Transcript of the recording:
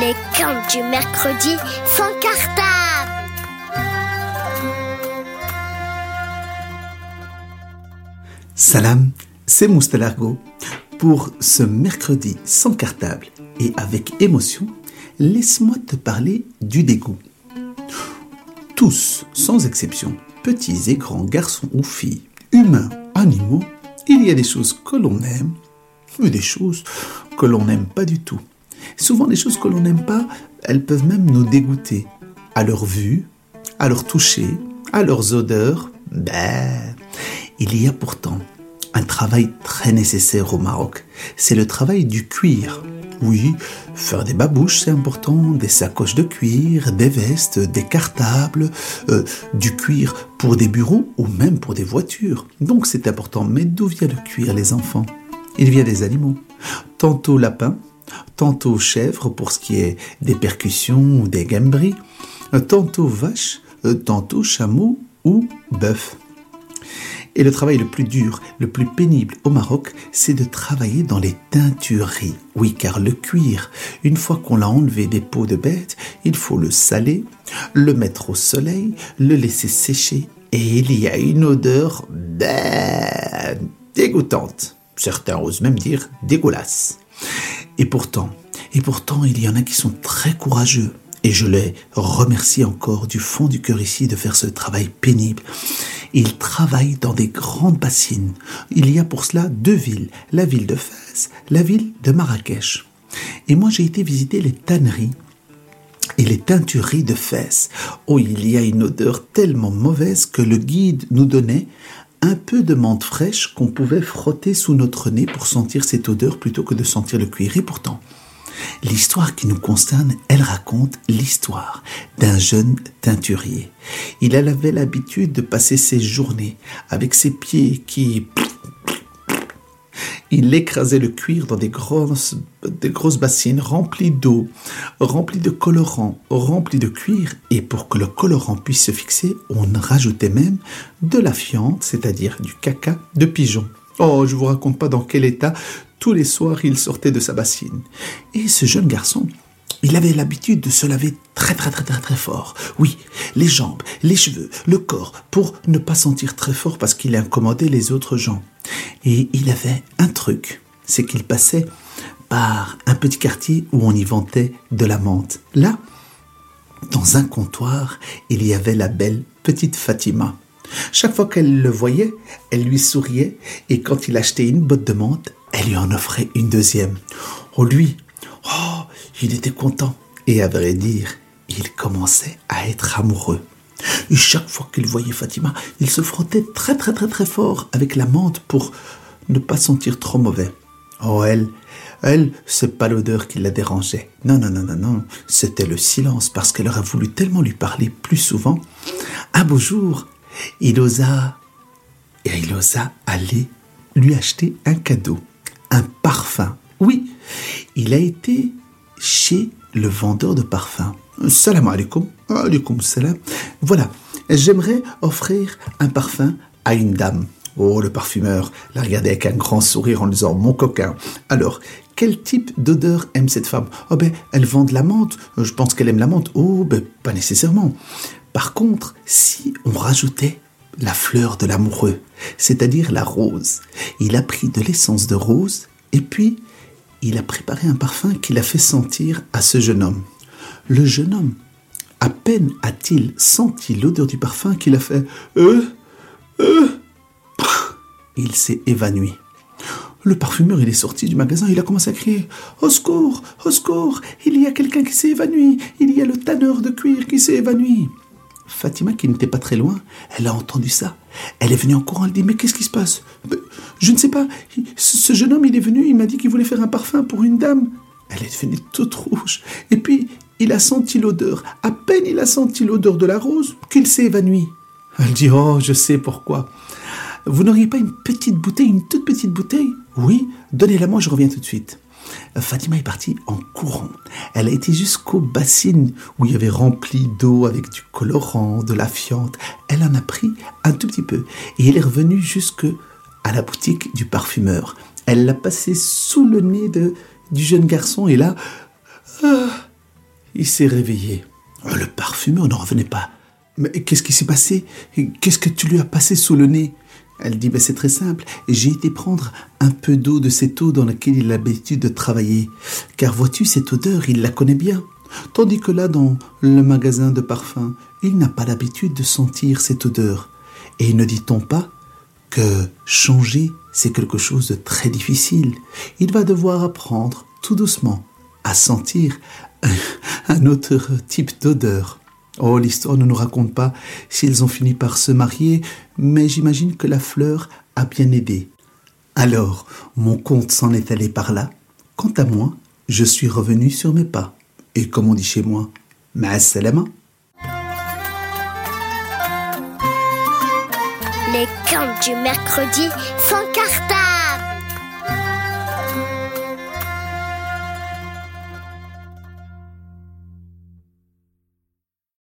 Les camps du mercredi sans cartable. Salam, c'est Moustalargo. Pour ce mercredi sans cartable et avec émotion, laisse-moi te parler du dégoût. Tous, sans exception, petits et grands, garçons ou filles, humains, animaux, il y a des choses que l'on aime et des choses que l'on n'aime pas du tout. Souvent, les choses que l'on n'aime pas, elles peuvent même nous dégoûter. À leur vue, à leur toucher, à leurs odeurs. Ben, il y a pourtant un travail très nécessaire au Maroc. C'est le travail du cuir. Oui, faire des babouches, c'est important, des sacoches de cuir, des vestes, des cartables, euh, du cuir pour des bureaux ou même pour des voitures. Donc c'est important. Mais d'où vient le cuir, les enfants? Il vient des animaux. Tantôt lapin, tantôt chèvre pour ce qui est des percussions ou des gambris, tantôt vache, tantôt chameau ou bœuf. Et le travail le plus dur, le plus pénible au Maroc, c'est de travailler dans les teintureries. Oui, car le cuir, une fois qu'on l'a enlevé des peaux de bête, il faut le saler, le mettre au soleil, le laisser sécher, et il y a une odeur dégoûtante. Certains osent même dire dégueulasse. Et pourtant, et pourtant, il y en a qui sont très courageux. Et je les remercie encore du fond du cœur ici de faire ce travail pénible. Ils travaillent dans des grandes bassines. Il y a pour cela deux villes, la ville de Fès, la ville de Marrakech. Et moi, j'ai été visiter les tanneries et les teintureries de Fès. Oh, il y a une odeur tellement mauvaise que le guide nous donnait un peu de menthe fraîche qu'on pouvait frotter sous notre nez pour sentir cette odeur plutôt que de sentir le cuir. Et pourtant, l'histoire qui nous concerne, elle raconte l'histoire d'un jeune teinturier. Il avait l'habitude de passer ses journées avec ses pieds qui il écrasait le cuir dans des grosses, des grosses bassines remplies d'eau, remplies de colorants, remplies de cuir, et pour que le colorant puisse se fixer, on rajoutait même de la fiente, c'est-à-dire du caca de pigeon. Oh, je vous raconte pas dans quel état tous les soirs il sortait de sa bassine. Et ce jeune garçon, il avait l'habitude de se laver très très très très très fort. Oui, les jambes, les cheveux, le corps, pour ne pas sentir très fort parce qu'il incommodait les autres gens. Et il avait un truc, c'est qu'il passait par un petit quartier où on y vendait de la menthe. Là, dans un comptoir, il y avait la belle petite Fatima. Chaque fois qu'elle le voyait, elle lui souriait et quand il achetait une botte de menthe, elle lui en offrait une deuxième. Oh lui, oh, il était content et à vrai dire, il commençait à être amoureux. Et chaque fois qu'il voyait Fatima, il se frottait très très très très fort avec la menthe pour ne pas sentir trop mauvais. Oh elle, elle, c'est pas l'odeur qui la dérangeait. Non, non, non, non, non, c'était le silence parce qu'elle aurait voulu tellement lui parler plus souvent. Un beau jour, il osa, et il osa aller lui acheter un cadeau, un parfum. Oui, il a été chez le vendeur de parfums. Salam alaikum. Alaikum salam. Voilà, j'aimerais offrir un parfum à une dame. Oh, le parfumeur la regardait avec un grand sourire en disant Mon coquin. Alors, quel type d'odeur aime cette femme? Oh, ben, elle vend de la menthe. Je pense qu'elle aime la menthe. Oh, ben, pas nécessairement. Par contre, si on rajoutait la fleur de l'amoureux, c'est-à-dire la rose, il a pris de l'essence de rose et puis il a préparé un parfum qu'il a fait sentir à ce jeune homme. Le jeune homme, à peine a-t-il senti l'odeur du parfum qu'il a fait euh, euh, il s'est évanoui. Le parfumeur, il est sorti du magasin, il a commencé à crier Au secours, au secours, il y a quelqu'un qui s'est évanoui, il y a le tanneur de cuir qui s'est évanoui. Fatima, qui n'était pas très loin, elle a entendu ça. Elle est venue en courant, elle dit Mais qu'est-ce qui se passe? Je ne sais pas. Ce jeune homme, il est venu, il m'a dit qu'il voulait faire un parfum pour une dame. Elle est devenue toute rouge. Et puis, il a senti l'odeur. À peine il a senti l'odeur de la rose qu'il s'est évanoui. Elle dit Oh, je sais pourquoi. Vous n'auriez pas une petite bouteille, une toute petite bouteille? Oui, donnez-la moi, je reviens tout de suite. Fatima est partie en courant. Elle a été jusqu'aux bassines où il y avait rempli d'eau avec du colorant, de la fiente. Elle en a pris un tout petit peu et elle est revenue jusque à la boutique du parfumeur. Elle l'a passé sous le nez de, du jeune garçon et là, ah, il s'est réveillé. Oh, le parfumeur n'en revenait pas. Mais qu'est-ce qui s'est passé? Qu'est-ce que tu lui as passé sous le nez? Elle dit, ben, c'est très simple. J'ai été prendre un peu d'eau de cette eau dans laquelle il a l'habitude de travailler. Car vois-tu, cette odeur, il la connaît bien. Tandis que là, dans le magasin de parfums, il n'a pas l'habitude de sentir cette odeur. Et ne dit-on pas que changer, c'est quelque chose de très difficile. Il va devoir apprendre tout doucement sentir un autre type d'odeur. Oh, l'histoire ne nous raconte pas s'ils ont fini par se marier, mais j'imagine que la fleur a bien aidé. Alors, mon conte s'en est allé par là. Quant à moi, je suis revenu sur mes pas. Et comme on dit chez moi, ma'assalama. Les contes du mercredi sont